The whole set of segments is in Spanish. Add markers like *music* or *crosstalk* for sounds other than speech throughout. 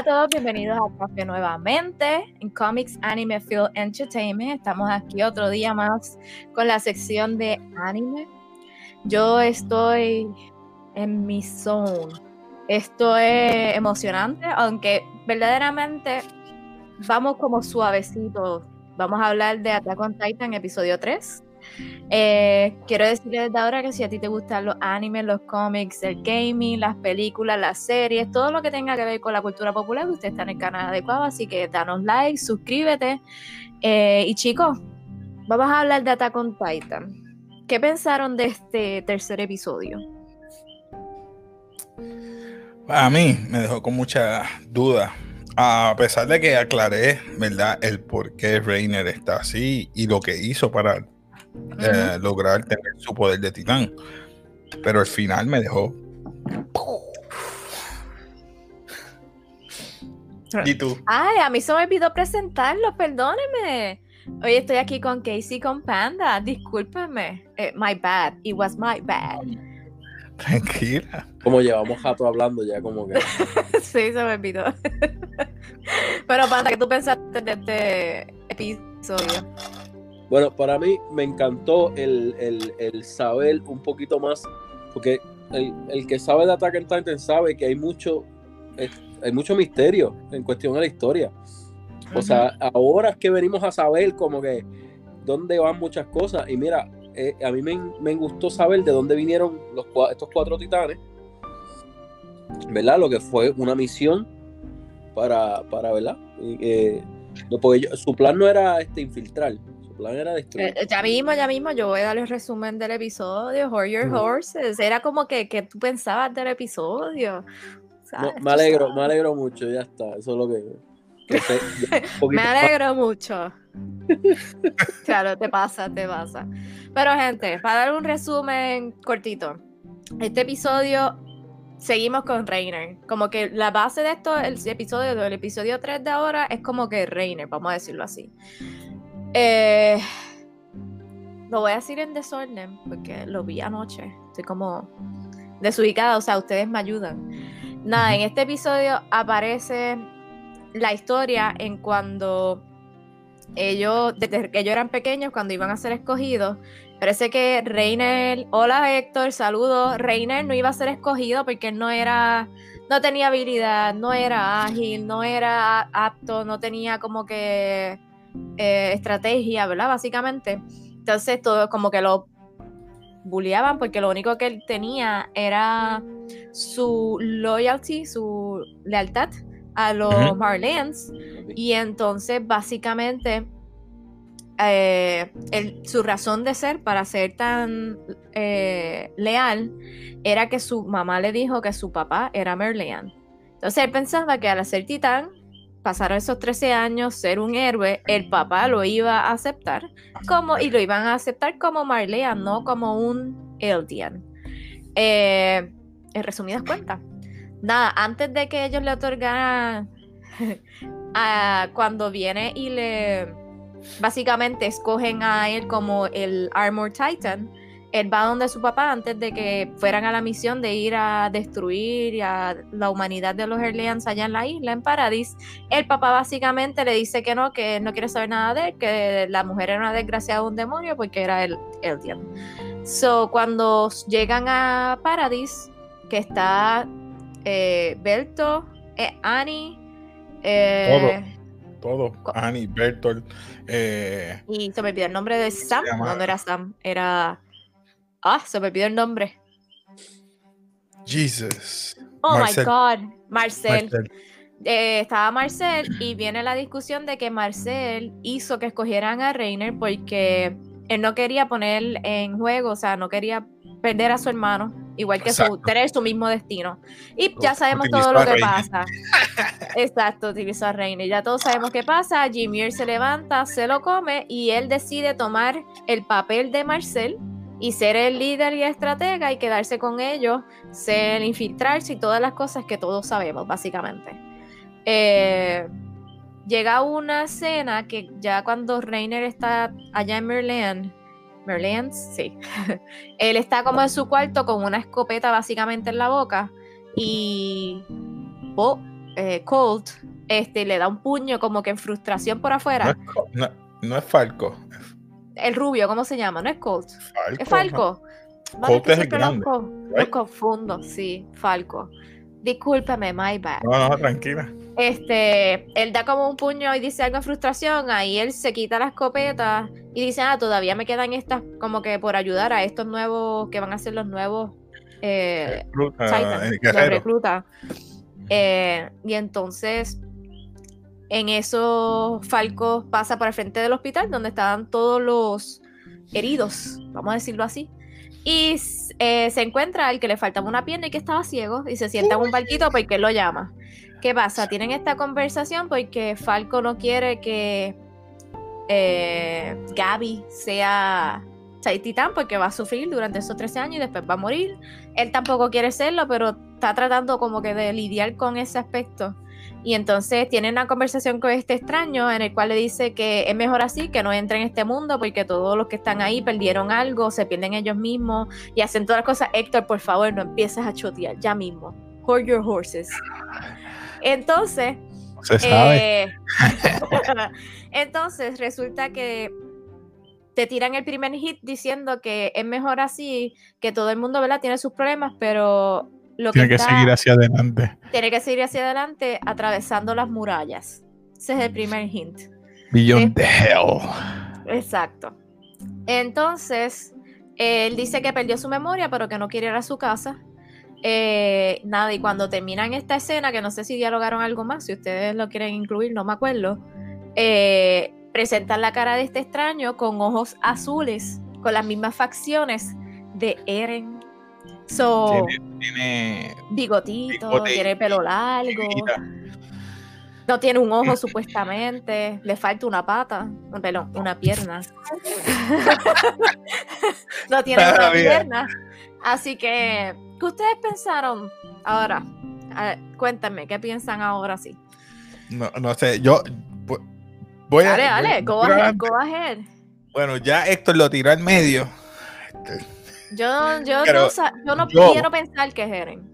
Hola a todos, bienvenidos a Café nuevamente en Comics Anime Field Entertainment. Estamos aquí otro día más con la sección de anime. Yo estoy en mi zone. Esto es emocionante, aunque verdaderamente vamos como suavecitos. Vamos a hablar de Attack on Titan, episodio 3. Eh, quiero decirles desde ahora que si a ti te gustan los animes, los cómics, el gaming, las películas, las series, todo lo que tenga que ver con la cultura popular, usted está en el canal adecuado, así que danos like, suscríbete. Eh, y chicos, vamos a hablar de Attack on Titan. ¿Qué pensaron de este tercer episodio? A mí me dejó con mucha duda, a pesar de que aclaré, ¿verdad?, el por qué Reiner está así y lo que hizo para eh, lograr tener su poder de titán. Pero al final me dejó. ¿Y tú? Ay, a mí se me olvidó presentarlo, perdóneme. Hoy estoy aquí con Casey con Panda. Discúlpeme. Eh, my bad. It was my bad. Tranquila. Como llevamos jato hablando ya, como que. *laughs* sí, se me olvidó. *laughs* Pero, Panda, ¿qué tú pensaste de este episodio? Bueno, para mí me encantó el, saber un poquito más, porque el, que sabe de Attack on Titan sabe que hay mucho, hay mucho misterio en cuestión de la historia. O sea, ahora es que venimos a saber como que dónde van muchas cosas. Y mira, eh, a mí me, gustó saber de dónde vinieron los, estos cuatro titanes. ¿Verdad? Lo que fue una misión para, para ¿verdad? Eh, porque su plan no era este, infiltrar, eh, ya mismo, ya mismo, yo voy a dar el resumen del episodio, Your Horses. Era como que, que tú pensabas del episodio. me alegro, me alegro mucho, ya está. Eso es lo que. *laughs* me alegro mucho. *laughs* claro, te pasa, te pasa. Pero, gente, para dar un resumen cortito, este episodio seguimos con Reiner. Como que la base de esto, el episodio del episodio 3 de ahora, es como que Reiner, vamos a decirlo así. Eh, lo voy a decir en desorden porque lo vi anoche. Estoy como desubicada, o sea, ustedes me ayudan. Nada, en este episodio aparece la historia en cuando ellos, desde que ellos eran pequeños, cuando iban a ser escogidos, parece que Reiner, hola Héctor, saludos, Reiner no iba a ser escogido porque no era, no tenía habilidad, no era ágil, no era apto, no tenía como que eh, estrategia, ¿verdad? Básicamente. Entonces, todo como que lo bulleaban porque lo único que él tenía era su loyalty, su lealtad a los Marlens. Y entonces, básicamente, eh, su razón de ser para ser tan eh, leal era que su mamá le dijo que su papá era Merlean. Entonces él pensaba que al ser titán pasar esos 13 años, ser un héroe, el papá lo iba a aceptar como, y lo iban a aceptar como Marlean, no como un Eldian. Eh, en resumidas cuentas, nada, antes de que ellos le otorgaran, *laughs* cuando viene y le, básicamente escogen a él como el Armor Titan, él va donde su papá antes de que fueran a la misión de ir a destruir a la humanidad de los Erleans allá en la isla, en Paradis. El papá básicamente le dice que no, que no quiere saber nada de él, que la mujer era una desgraciada, un demonio, porque era el Eldian. So, cuando llegan a Paradis, que está eh, Berto, eh, Annie, eh, todo, todo. Annie, Bertolt. Eh, y se me olvidó el nombre de Sam. No, no era Sam, era Ah, se me olvidó el nombre. Jesus. Oh my God. Marcel. Eh, estaba Marcel y viene la discusión de que Marcel hizo que escogieran a Reiner porque él no quería poner en juego, o sea, no quería perder a su hermano, igual que su, tener su mismo destino. Y ya sabemos todo lo que pasa. *laughs* Exacto, utilizó a Reiner. Ya todos sabemos qué pasa. Jimmy se levanta, se lo come y él decide tomar el papel de Marcel y ser el líder y estratega y quedarse con ellos, ser infiltrarse y todas las cosas que todos sabemos, básicamente. Eh, llega una escena que ya cuando Reiner está allá en Merlin, Merlin, sí, *laughs* él está como en su cuarto con una escopeta básicamente en la boca y eh, Colt este, le da un puño como que en frustración por afuera. No es, Falco. El rubio, ¿cómo se llama? No es Colt. Falco, es Falco. Colt es el grande. Los, confundo, sí, Falco. Discúlpame, my bad. No, no, tranquila. Este, él da como un puño y dice algo en frustración, ahí él se quita la escopeta y dice, ah, todavía me quedan estas como que por ayudar a estos nuevos, que van a ser los nuevos eh, recluta, eh, y entonces en eso Falco pasa por el frente del hospital donde estaban todos los heridos, vamos a decirlo así. Y eh, se encuentra al que le faltaba una pierna y que estaba ciego y se sienta en un barquito porque él lo llama. ¿Qué pasa? Tienen esta conversación porque Falco no quiere que eh, Gaby sea, titán porque va a sufrir durante esos 13 años y después va a morir. Él tampoco quiere serlo, pero está tratando como que de lidiar con ese aspecto. Y entonces tiene una conversación con este extraño en el cual le dice que es mejor así, que no entre en este mundo porque todos los que están ahí perdieron algo, se pierden ellos mismos y hacen todas las cosas. Héctor, por favor, no empieces a chotear ya mismo. Hold your horses. Entonces, se sabe. Eh, *laughs* entonces resulta que te tiran el primer hit diciendo que es mejor así, que todo el mundo ¿verdad? tiene sus problemas, pero lo tiene que, que seguir hacia adelante. Tiene que seguir hacia adelante atravesando las murallas. Ese es el primer hint. Beyond the hell. Exacto. Entonces, él dice que perdió su memoria, pero que no quiere ir a su casa eh, nada, y cuando terminan esta escena, que no sé si dialogaron algo más, si ustedes lo quieren incluir, no me acuerdo, eh, presentan la cara de este extraño con ojos azules, con las mismas facciones de Eren. So, tiene, bigotito, tiene pelo largo. No tiene un ojo supuestamente, le falta una pata, perdón, una pierna. *laughs* no tiene una pierna. Así que ¿Qué ustedes pensaron ahora? cuéntame, ¿qué piensan ahora sí? No, no sé, yo voy dale, a. Dale, go, ahead, go ahead. Bueno, ya Héctor lo tiró al medio. Este, yo, yo, no, yo no quiero pensar que es Eren.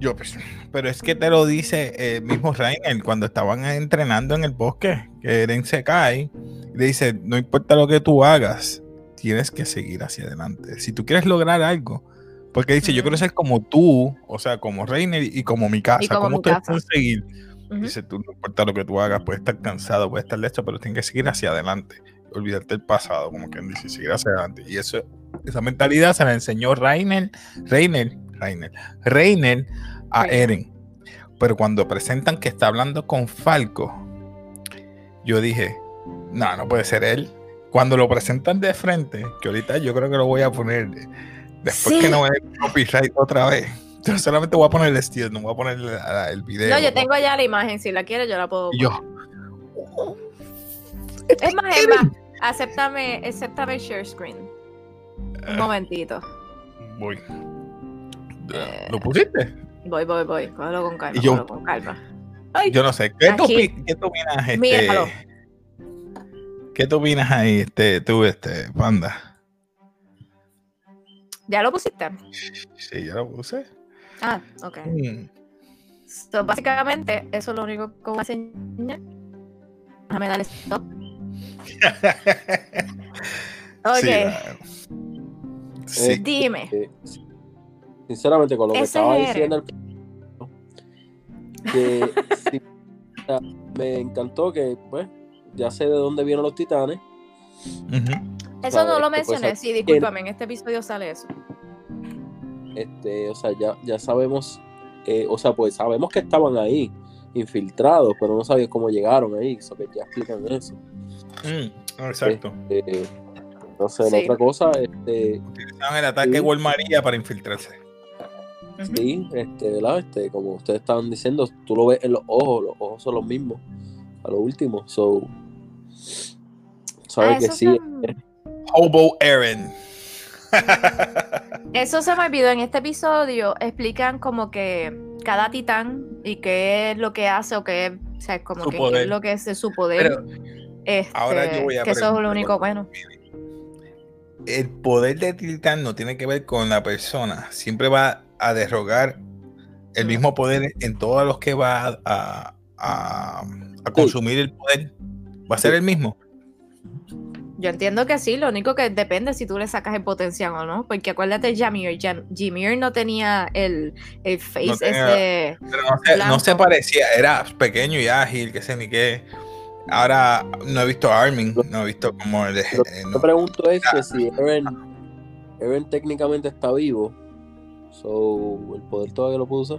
Yo, pues, pero es que te lo dice el mismo Rainer cuando estaban entrenando en el bosque, que Eren se cae y le dice, no importa lo que tú hagas, tienes que seguir hacia adelante. Si tú quieres lograr algo, porque dice, yo quiero ser como tú, o sea, como Reiner y como mi casa. como ¿Cómo ustedes pueden seguir? Dice, tú no importa lo que tú hagas, puedes estar cansado, puedes estar listo, pero tienes que seguir hacia adelante. Olvidarte del pasado, como quien dice, seguir hacia adelante. Y eso, esa mentalidad se la enseñó Reiner, Reiner, Reiner, Reiner a Eren. Pero cuando presentan que está hablando con Falco, yo dije, no, no puede ser él. Cuando lo presentan de frente, que ahorita yo creo que lo voy a poner Después que no me copyright otra vez. Yo solamente voy a poner el estilo, no voy a poner el, video. No, yo tengo ya la imagen, si la quieres yo la puedo. yo. Es más, es más, acéptame, acéptame share screen. Un eh. momentito. Voy. Eh, ¿Lo pusiste? Voy, voy, voy. Cógelo con calma. Yo, con calma. yo no sé. ¿Qué, tú, ¿qué tú opinas, este? ¿Qué tú opinas ahí, este, tú, este, panda? ¿Ya lo pusiste? Sí, ya lo puse. Ah, ok. Mm. básicamente, eso es lo único que voy a enseñar. Déjame darle stop. *laughs* ok. Sí, eh, Dime. Eh, sinceramente, con lo que estaba diciendo, que me encantó que, pues, ya sé de dónde vienen los titanes. Eso no lo mencioné, sí, discúlpame, en este episodio sale eso. Este, o sea, ya, ya sabemos, eh, o sea, pues sabemos que estaban ahí, infiltrados, pero no sabía cómo llegaron ahí, eso que ya explican eso. Mm, exacto. Este, no sé, otra cosa, este. Utilizaban el ataque sí. María para infiltrarse. Sí, este, ¿verdad? Este, como ustedes estaban diciendo, tú lo ves en los ojos, los ojos son los mismos, a lo último, so. Sabes ah, que sí. Hobo Aaron. *laughs* Eso se me olvidó en este episodio. Explican como que cada titán y qué es lo que hace o qué o sea, como que es lo que es su poder. Este, ahora yo voy a que eso es lo único bueno. El poder de titán no tiene que ver con la persona. Siempre va a derrogar el mismo poder en todos los que va a, a, a consumir el poder, va a ser el mismo. Yo entiendo que sí, lo único que depende si tú le sacas el potencial o no, porque acuérdate Jamir, Jamir no tenía el, el face No tenía- ese... Pero no se, no se parecía, era pequeño y ágil, que sé ni qué. Ahora no he visto a Armin, no he visto como el. Lo eh, que no. me pregunto es que si Eren, Eren técnicamente está vivo, so, el poder todavía lo puede usar.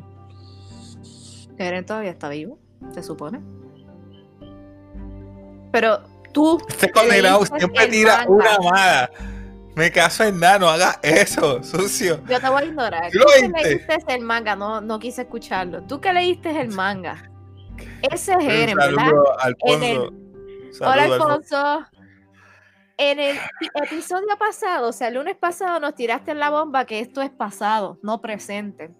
Eren todavía está vivo, se supone. Pero tú... Este condenado siempre tira manga. una mala. Me caso en nada, no haga eso, *laughs* sucio. Yo te voy a ignorar. Tú que leíste el manga, no, no quise escucharlo. Tú que leíste el manga. Ese es Eren, ¿verdad? saludo a En Alfonso. Hola, Alfonso. Alfonso. En el pi- episodio pasado, o sea, el lunes pasado, nos tiraste en la bomba que esto es pasado, no presente.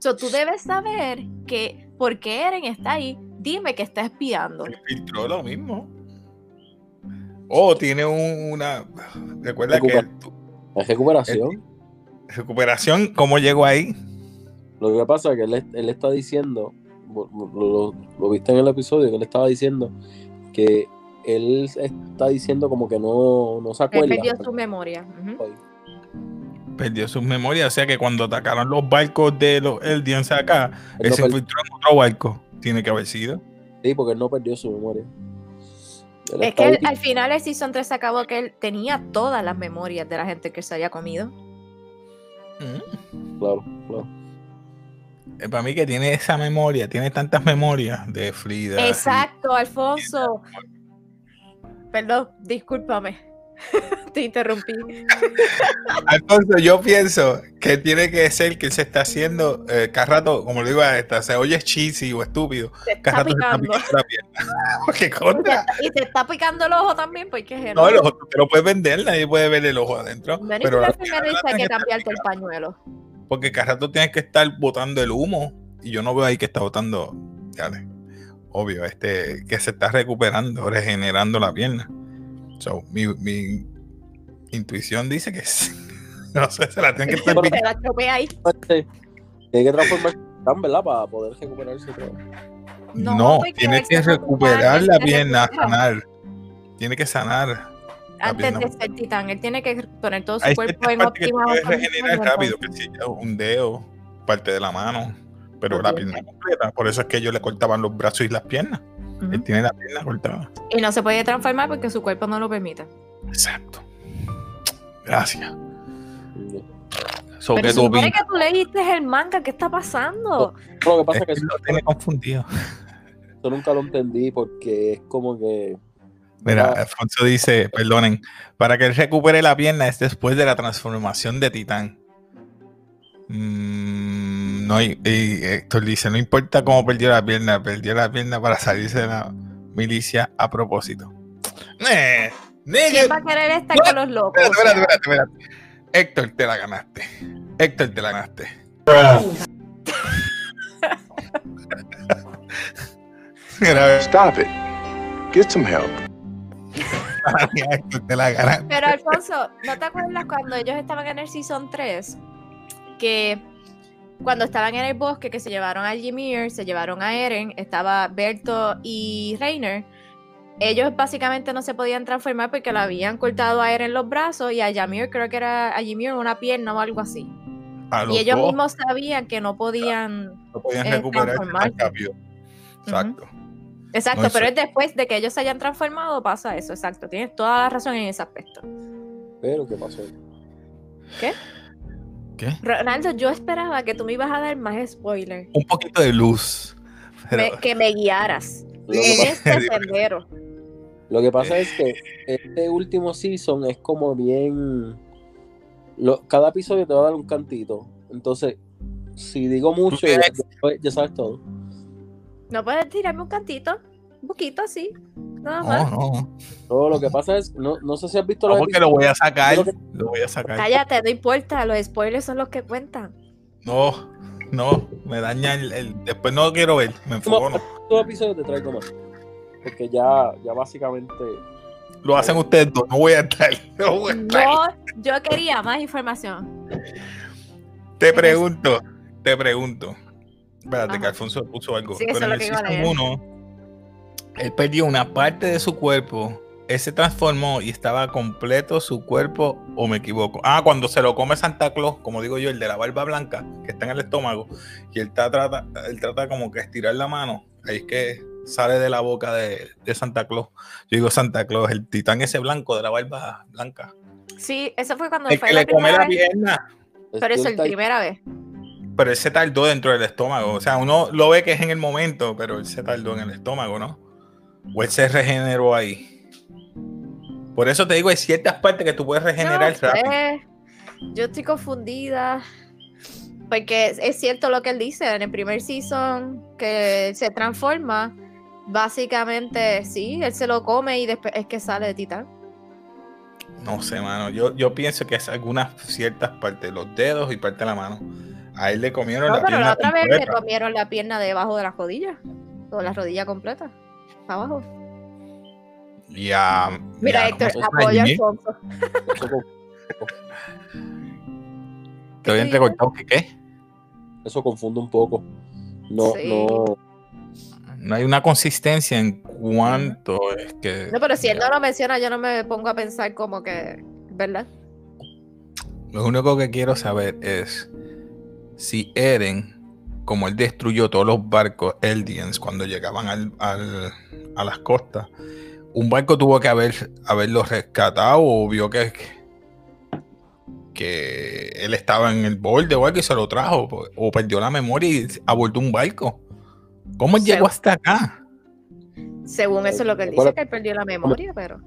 So, tú debes saber que porque Eren está ahí, dime que está espiando. Filtró lo mismo. Oh, tiene un- una. Recuerda que La recuperación. recuperación, ¿cómo llegó ahí? Lo que pasa es que él, él está diciendo, lo, lo- lo viste en el episodio, que él estaba diciendo que él está diciendo como que no, no se Él acuerda. perdió su memoria. Perdió sus memorias. O sea que cuando atacaron los barcos de los Eldians acá, Él él se infiltró en otro barco. Tiene que haber sido. Sí, porque él no perdió su memoria. Él Es que él- al final el Season 3 se acabó que él tenía todas las memorias de la gente que se había comido. Mm. Claro, claro. Eh, Para mí que tiene esa memoria, tiene tantas memorias de Frida. Exacto, Alfonso. Perdón, discúlpame. *laughs* Te interrumpí. *laughs* Alfonso, yo pienso que tiene que ser que se está haciendo, eh, cada rato, como le digo a esta, se oye cheesy o estúpido, cada está rato se está picando. picando la *laughs* te, contra. y te está picando el ojo también, porque es No, el ojo, te lo puedes vender, nadie puede ver el ojo adentro. Pero la que cambiarte el pañuelo. Porque cada rato tienes que estar botando el humo y yo no veo ahí que está botando, dale, obvio, este, que se está recuperando, regenerando la pierna. So, mi, mi intuición dice que sí. *laughs* no sé, se la tienen que estar. Te la tropea ahí. Este, Tiene que transformarse ¿verdad? Para poder recuperarse. No, No, porque tiene que se recuperar la se pierna, sanar. Tiene que sanar. Antes de ser titán, él tiene que poner todo su Hay cuerpo en que óptimas puedes condiciones, regenerar rápido, que si un dedo, parte de la mano, pero la pierna completa. Por eso es que ellos le cortaban los brazos y las piernas. Él tiene la pierna cortada. Y no se puede transformar porque su cuerpo no lo permite. Exacto. Gracias. Sí. So, Pero ¿qué se tú supone que tú leíste el manga, ¿qué está pasando? Lo que pasa Es es que que eso, lo tiene confundido. eso nunca lo entendí porque es como que. Mira. Alfonso dice, perdonen, para que él recupere la pierna es después de la transformación de Titán. Mm, no, y, y Héctor dice, no importa cómo perdió la pierna, perdió la pierna para salirse de la milicia a propósito. Eh, ¿Quién va a querer estar con los locos? espérate, espérate, espérate, espérate. Héctor, te la ganaste. Héctor, te la ganaste. Mira, Stop it. Get some help. *laughs* Pero Alfonso, ¿no te acuerdas cuando ellos estaban en el Season 3? Que cuando estaban en el bosque, que se llevaron a Ymir, se llevaron a Eren, estaba Berto y Reiner. Ellos básicamente no se podían transformar porque le habían cortado a Eren los brazos y a Ymir, creo que era a Ymir una pierna o algo así. Y ellos dos mismos sabían que no podían. no podían eh, tan transformarse. rápido. Exacto. Exacto, No, pero es después de que ellos se hayan transformado, pasa eso, exacto. Tienes toda la razón en ese aspecto. Pero, ¿qué pasó? ¿Qué? Ronaldo, yo esperaba que tú me ibas a dar más spoilers. Un poquito de luz. Pero, me- que me guiaras Lo que, en pasa, este *laughs* sendero. lo que pasa es que este último season es como bien. lo- cada episodio te va a dar un cantito. Entonces, si digo mucho, ya sabes todo. ¿No puedes tirarme un cantito? Un poquito así. Nada no, más. no. No, lo que pasa es, no, no sé si has visto No, porque lo voy a sacar. Creo que- Lo voy a sacar. Cállate, no importa, los spoilers son los que cuentan. No, no. Me daña el, el- Después no lo quiero ver. Me enfoco. episodios. Todos episodios te traigo más. Porque ya, ya básicamente. Lo hacen ustedes dos. No voy a estar. *laughs* No voy a estar. No, yo quería más información. Te pregunto. Te pregunto. Espérate, que. Alfonso puso algo. Sí, Pero en el season leer. 1, él perdió una parte de su cuerpo. Él se transformó y estaba completo su cuerpo, o me equivoco. Ah, cuando se lo come Santa Claus, como digo yo, el de la barba blanca, que está en el estómago, y él ta- trata, él trata como que estirar la mano. Ahí es que sale de la boca de, de Santa Claus. Yo digo Santa Claus, el titán ese blanco de la barba blanca. Sí, eso fue cuando El fue que la le come la pierna. pero es la primera vez. Pero él se tardó dentro del estómago. O sea, uno lo ve que es en el momento, pero él se tardó en el estómago, ¿no? O él se regeneró ahí. Por eso te digo, hay ciertas partes que tú puedes regenerar No sé, rápido. Yo estoy confundida. Porque es, es cierto lo que él dice en el primer season que se transforma. Básicamente, sí, él se lo come y después es que sale de Titán. No sé, mano. Yo, yo pienso que es algunas ciertas partes, los dedos y parte de la mano. A él le comieron No, la pero pierna la otra vez le comieron la pierna debajo de las rodillas. O la rodilla completa. Abajo. Y a- Mira, y a- Héctor, apoyo a? Alfonso. ¿Qué entrecortado que qué. eso confunde un poco. No, Sí. no. No hay una consistencia en cuánto es que. No, pero si él no lo menciona, yo no me pongo a pensar como que, ¿verdad? Lo único que quiero saber es si Eren, como él destruyó todos los barcos Eldians cuando llegaban al- al- a las costas, un barco tuvo que haber, haberlo rescatado o vio que, que él estaba en el borde o algo y se lo trajo, o perdió la memoria y abordó un barco. ¿Cómo llegó hasta acá? Según eso es lo que él dice, que él perdió la memoria, pero.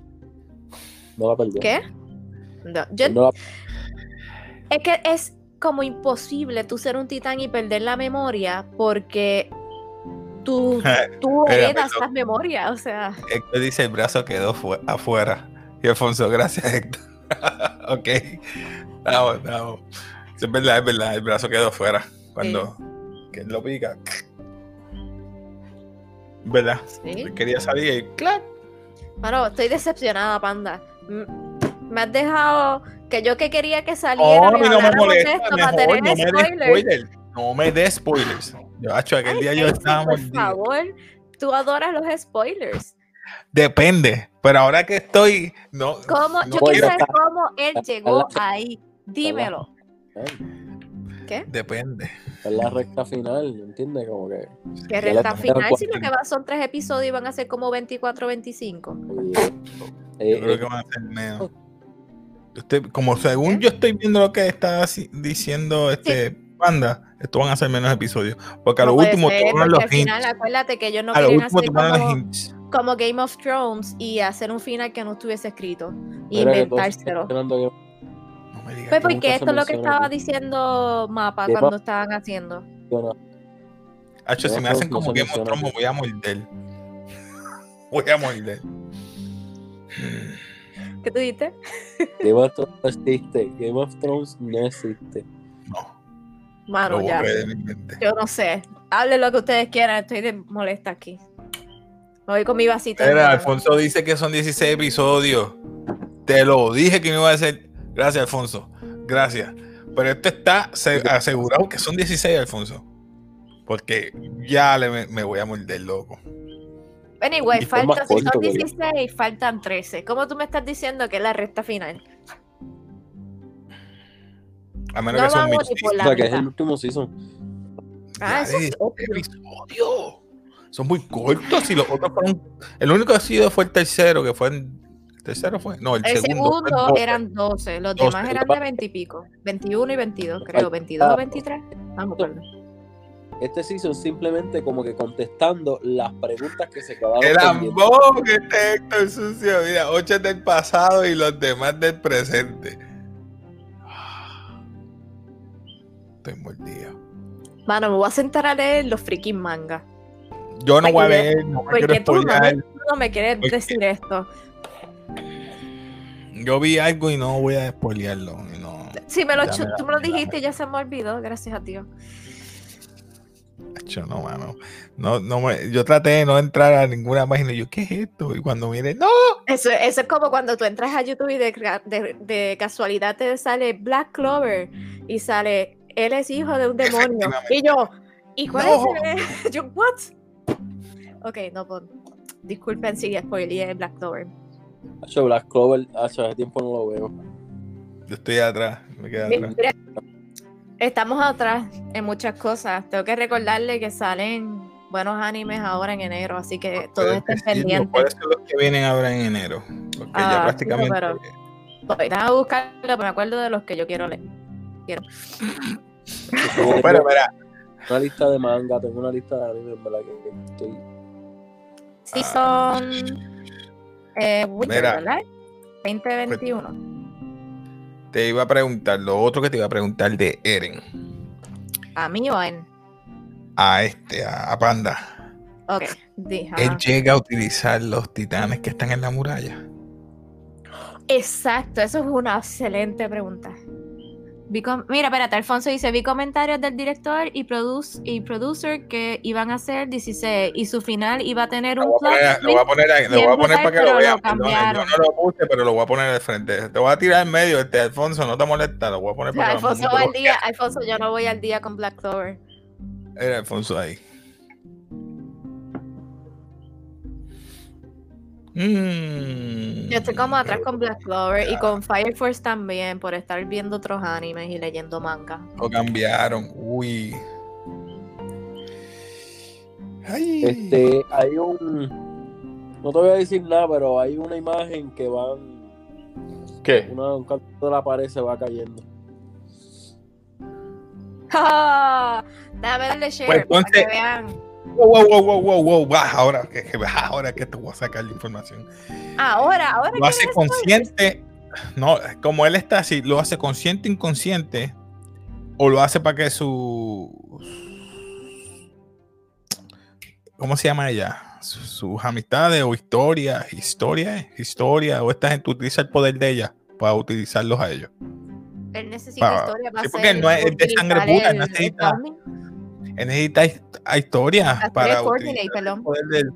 No la perdió. ¿Qué? No, yo- No la- Es que es como imposible tú ser un titán y perder la memoria porque tú, *laughs* tú heredas las memorias, o sea. Héctor dice el brazo quedó fu- afuera. Y Alfonso, gracias Héctor. *laughs* ok. Vamos, vamos. Es verdad, es verdad. El brazo quedó afuera. Cuando que él lo pica. ¿Verdad? Sí. Quería salir y ¡clac! Bueno, estoy decepcionada, panda. Me has dejado que yo que quería que saliera. Mí no me molesta. esto para Mejor, tener no me des spoilers. No me des spoilers. Yo, hacho, aquel Ay, día yo estaba por mordido. favor, tú adoras los spoilers. Depende. Pero ahora que estoy. No, ¿Cómo? no yo quiero saber cómo él llegó ahí. Dímelo. ¿Qué? Depende. Es la recta final, ¿entiendes? Como que. Le recta final, si lo que va son tres episodios y van a ser como 24 25. eh, Yo creo eh, que van a ser menos. Estoy- como según yo estoy viendo lo que está diciendo este Panda, esto van a ser menos episodios. Porque a lo último ser, toman los al final, hints. acuérdate que ellos no a lo querían último hacer como, hints. como Game of Thrones y hacer un final que no estuviese escrito. Y inventárselo. No me Pues que- porque esto es lo que estaba aquí. diciendo Mapa cuando estaban haciendo. no, Hacho, si me hacen como Game of Thrones, me voy a morder. *laughs* Voy a morder. ¿Qué tú dijiste? Game of Thrones no existe. Game of Thrones no existe. No, Mano, ya. Yo no sé. Hable lo que ustedes quieran, estoy de molesta aquí. Me voy con mi vasito. Mira. Alfonso dice que son 16 episodios. Te lo dije que no iba a ser. Gracias, Alfonso. Gracias. Pero esto está se- asegurado que son 16, Alfonso. Porque ya le me, me voy a morder, loco. Anyway, falta, si son que yo. 16, faltan 13. ¿Cómo tú me estás diciendo que es la recta final? A menos No que sea un O sea, que es el último season. Ah, eso es obvio. episodio. Son muy cortos y los otros fueron. El único que ha sido fue el tercero, que fue en. ¿El tercero fue? No, el, El segundo. segundo doce. eran 12, los 12. demás eran de 20 y pico. 21 y 22, creo. 22 o 23. Vamos a Este season simplemente como que contestando las preguntas que se quedaron El pendientes. ambón que este Héctor sucio. Mira, ocho del pasado y los demás del presente. Estoy mordido. Mano, me voy a sentar a leer los freaking mangas. Yo no voy a leer, no me quiero Porque tú no, me, no me quieres Porque- decir esto. Yo vi algo y no voy a spoilearlo. y no, Si me lo, Ya me tú me lo dijiste, ya se me olvidó, gracias a Dios. Yo no, mano. No, no me, yo traté de no entrar a ninguna página y yo, ¿qué es esto? Y cuando mire, ¡no! Eso, eso es como cuando tú entras a YouTube y de, de- de casualidad te sale Black Clover y sale, él es hijo de un demonio. Y yo, ¿Y cuál No. es el... *laughs* Yo, what? Ok, no, pues, disculpen si spoileé Black Clover. Hacho, Black Clover, hace tiempo no lo veo. Yo estoy atrás, me quedé atrás. Estamos atrás en muchas cosas. Tengo que recordarle que salen buenos animes ahora en enero, así que ¿Puedes estén pendientes. ¿Cuáles son los que vienen ahora en enero? Porque Ah, ya prácticamente. pero- Voy a buscarlo, pero me acuerdo de los que yo quiero leer. No, tengo pero mira, una lista de manga, tengo una lista de anime, en verdad que que estoy. Sí, Ah. son. Eh, Winter, Mira. ¿verdad? 2021. Te iba a preguntar, lo otro que te iba a preguntar de Eren, ¿A mí o a él? a este, a, a Panda. Ok. Él llega a utilizar los titanes que están en la muralla. Exacto, eso es una excelente pregunta. Mira, espérate, Alfonso dice, vi comentarios del director y, produce, y producer que iban a ser 16 y su final iba a tener Lo un voy a poner, plot lo voy a poner, ahí, lo voy a poner para que lo vean. yo no lo puse, pero lo voy a poner de frente. Te voy a tirar en medio, este Alfonso, no te molesta, lo voy a poner para que Alfonso va al día, Alfonso, yo no voy al día con Black Clover. Era Alfonso ahí. Mm. Yo estoy como atrás con Black Clover y con Fire Force también por estar viendo otros animes y leyendo manga. Lo cambiaron. Uy. Ay. Este, hay un. No te voy a decir nada, pero hay una imagen que van. ¿Qué? Una, un canto de la pared se va cayendo. Déjame darle share Pues, para que vean. Wow, wow, wow, wow, wow, wow. Ahora, que, ahora que te voy a sacar la información. Ahora, ahora Lo hace consciente. No, como él está así, lo hace consciente, inconsciente. O lo hace para que su. ¿Cómo se llama ella? Su- Sus amistades o historia, historia, historia, o esta gente utiliza el poder de ella para utilizarlos a ellos. Él necesita historia para sí, porque no es- de sangre pura, el necesita-. Él necesita historia para el coordinate, poder del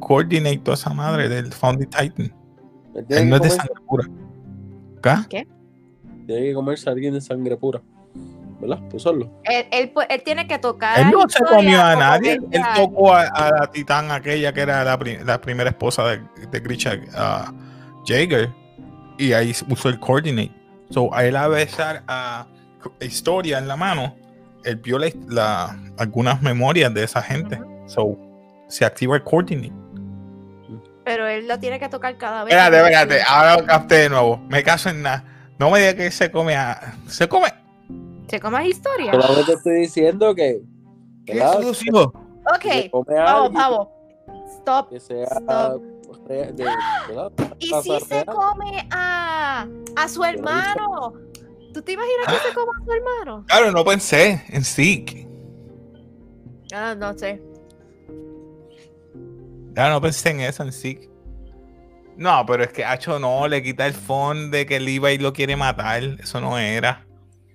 coordinate, toda esa madre del Founding Titan. Él tiene, Él no es de sangre pura. ¿Acá? tiene que comerse a alguien de sangre pura. ¿Verdad? Pues solo. Él, él tiene que tocar. Él no se comió a nadie. Él tocó a, a la titán aquella que era la, pri- la primera esposa de, de Grisha ah, Jaeger. Y ahí usó el coordinate. So, a él a besar a historia en la mano, él vio la, la- algunas memorias de esa gente. So, se activa el coordinate. Pero él lo tiene que tocar cada vez. Espérate, espérate. Ahora lo capté de nuevo. Me caso en nada. No me digas que se come a. Se come. ¿Se come historia? Solamente estoy diciendo que. ¿Qué eso, hijo? Ok, a vamos, vamos. Stop. Que sea. ¿Y si se come a, a su hermano? ¿Tú te imaginas que se coma a su hermano? Claro, no pensé en Zeke. Ah, no sé. Ya no pensé en eso en sí. No, pero es que Hacho no, le quita el fondo de que el Levi lo quiere matar. Eso no era.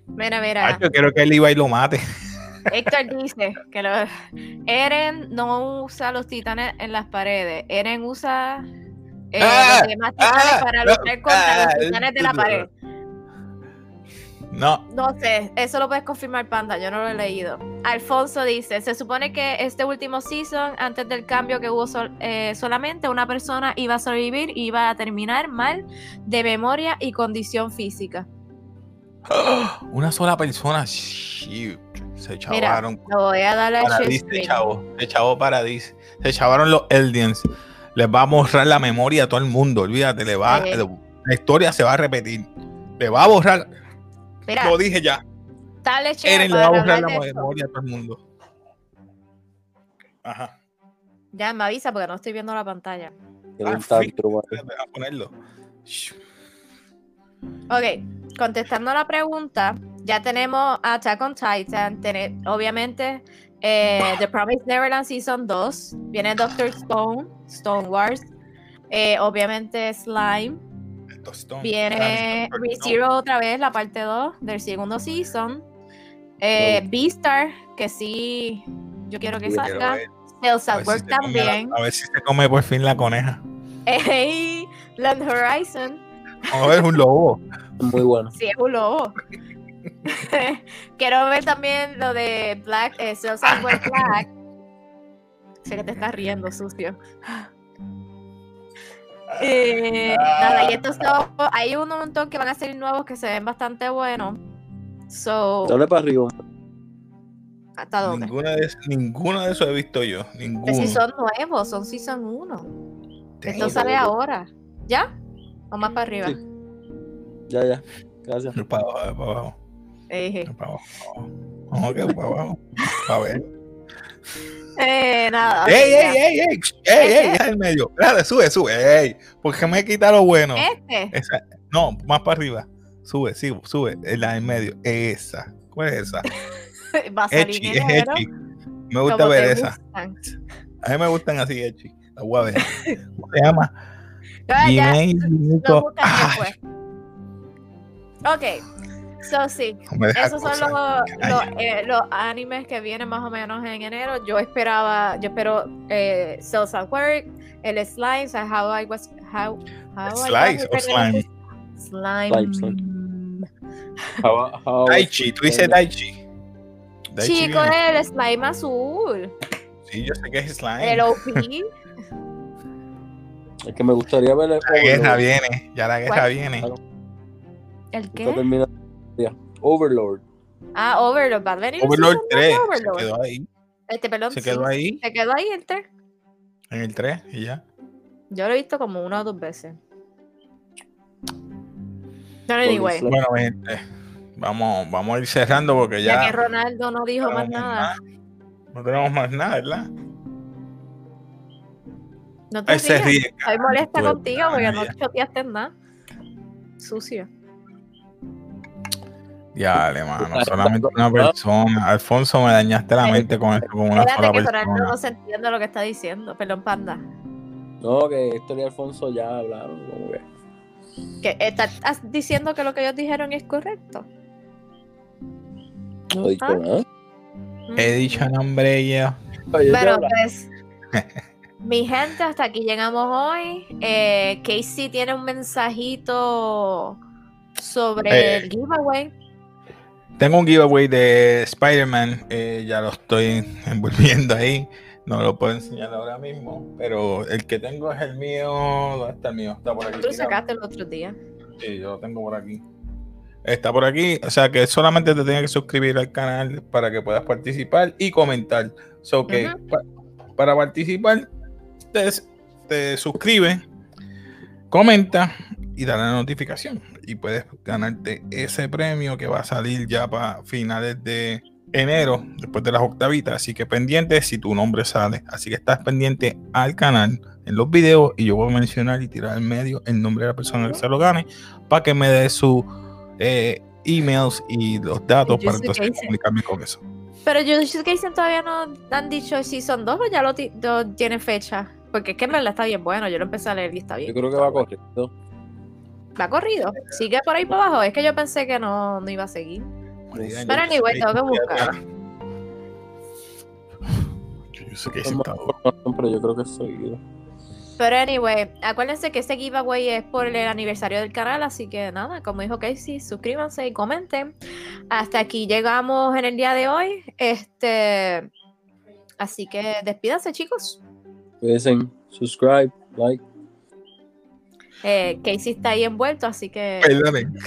Mira, mira. Hacho, quiero que Levi lo mate. *laughs* Héctor dice que lo- Eren no usa los titanes en las paredes. Eren usa eh, Ah, los demás titanes ah, para luchar contra ah, los titanes de la pared. No, No sé, eso lo puedes confirmar, Panda. Yo no lo he leído. Alfonso dice: Se supone que este último season, antes del cambio que hubo sol- eh, solamente, una persona iba a sobrevivir y iba a terminar mal de memoria y condición física. *gasps* una sola persona. Shoot, Se Mira, chavaron. lo voy a dar Paradis se chavó. Se chavó Paradis. Se chavaron los Eldians. Les va a borrar la memoria a todo el mundo. Olvídate, le va, Sí. la historia se va a repetir. Le va a borrar. Mira, Lo dije ya. dale Eren le para va a borrar hablar la memoria a todo el mundo. Ajá. Ya me avisa porque no estoy viendo la pantalla. Ah, tantrum a ponerlo. Ok, contestando la pregunta, ya tenemos Attack on Titan, tene- obviamente eh, The Promised Neverland Season 2, viene Doctor Stone, Stone Wars, eh, obviamente Slime, tostón. viene ReZero otra vez, la parte 2 del segundo season, eh, Beastar, que sí, yo quiero que Yo quiero salga, a at ver si Work se come la- también, A ver si se come por fin la coneja. Hey, Land Horizon, Vamos a ver un lobo. Muy bueno. sí es un lobo. *laughs* Quiero ver también lo de Black, eh, Black. *laughs* Sé que te estás riendo, sucio. Eh, nada, y estos dos, hay un montón que van a ser nuevos que se ven bastante buenos. So, Dale para arriba. ¿hasta dónde? Ninguna de, ninguna de esos he visto yo. Ninguno. Que si son nuevos, son season 1. Esto Damn. sale ahora. ¿Ya? O más para arriba. Sí. Ya, ya. Gracias. Para abajo, para abajo. Eh, para abajo. Vamos a quedar para abajo. *laughs* A ver. Eh, nada. ¡Ey, ya. ey, ey, ey! ¡Ey, ey! Ya en medio. Dale, sube, sube. ¡Ey! Porque me quita lo bueno. Este. Esa. No, más para arriba. Sube, sí, sube. La en medio. Esa. ¿Cuál es esa? *laughs* Va a salir Echi, es Echi. Me gusta ver esa. gustan. A mí me gustan así, Echi. La voy a ver. *laughs* ¿Cómo se llama? Ah, ya, Nos Nico. buscan después. Ok, so sí, no esos son los, los, eh, los animes que vienen más o menos en enero. Yo esperaba, yo espero eh, Cells at Work, el Slime, o sea, How I Was, How, how I Was Slice o slime. Slime. Slime, How- how- Daichi, tú dices Daichi. Daichi Chico, viene. el slime azul, Sí, yo sé que es slime. el OP. *laughs* Es que me gustaría ver el La guerra viene, ya la guerra ¿Cuál? viene. ¿El qué? Overlord. Ah, Overlord, va a venir un Overlord season dos de 3 se Overlord. quedó ahí. Este, perdón, Se sí, quedó ahí Se quedó ahí el 3. en el 3 y ya. Yo lo he visto como una o dos veces. Pero anyway. Bueno, gente, vamos, vamos a ir cerrando porque ya, ya que Ronaldo no dijo no más nada. No tenemos más nada, ¿verdad? No te Ahí se rías. ríe. Estoy molesta de contigo porque no choteaste nada. Sucio. Ya, mano. Solamente una persona. Alfonso, me dañaste la mente con esto, con una Espérate sola que persona. no se entiende lo que está diciendo. Perdón, panda. No, que Héctor y Alfonso ya hablaron. Como que. Que estás diciendo que lo que ellos dijeron es correcto. No he dicho Ah. nada. Mm. He dicho nombre ya Bueno, pues. *laughs* Mi gente, hasta aquí llegamos hoy. Eh, Casey tiene un mensajito sobre Eh. el giveaway. Tengo un giveaway de Spider-Man. eh, ya lo estoy *laughs* envolviendo ahí. No lo puedo enseñar ahora mismo. Pero el que tengo es el mío. ¿Dónde está el mío? Está por aquí. Tú lo sacaste el otro día. Sí, yo lo tengo por aquí. Está por aquí. O sea que solamente te tienes que suscribir al canal para que puedas participar y comentar. So que pa- para participar, te, te suscribes, comenta y da la notificación. Y puedes ganarte ese premio que va a salir ya para finales de enero, después de las octavitas. Así que pendiente si tu nombre sale. Así que estás pendiente al canal en los videos y yo voy a mencionar y tirar en medio el nombre de la persona que se lo gane para que me dé sus eh, emails y los datos para entonces comunicarme con eso. Pero Jujutsu Kaisen todavía no han dicho si son dos o ya lo, lo tiene fecha. Porque es que en verdad está bien bueno. Yo lo empecé a leer y está bien. Yo creo que va correcto. Va corrido. Sigue por ahí para abajo. Es que yo pensé que no, no iba a seguir. Pero anyway, tengo que buscar. Yo sé que información, Pero yo creo que es seguido. Pero anyway, acuérdense que este giveaway es por el aniversario del canal, así que nada, como dijo Casey, suscríbanse y comenten. Hasta aquí llegamos en el día de hoy. Este, así que despídanse, chicos. Cuídense, subscribe, like. Eh, Casey está ahí envuelto, así que Perdonen. *laughs*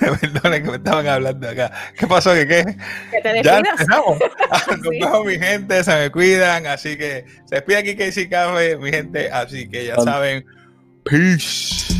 Perdonen que me estaban hablando acá. ¿Qué pasó? ¿Qué qué? que te Ya empezamos. Ah, *laughs* Nos Sí. vemos, mi gente. Se me cuidan. Así que se despide aquí Casey Café, mi gente. Así que ya Vale. saben. Peace.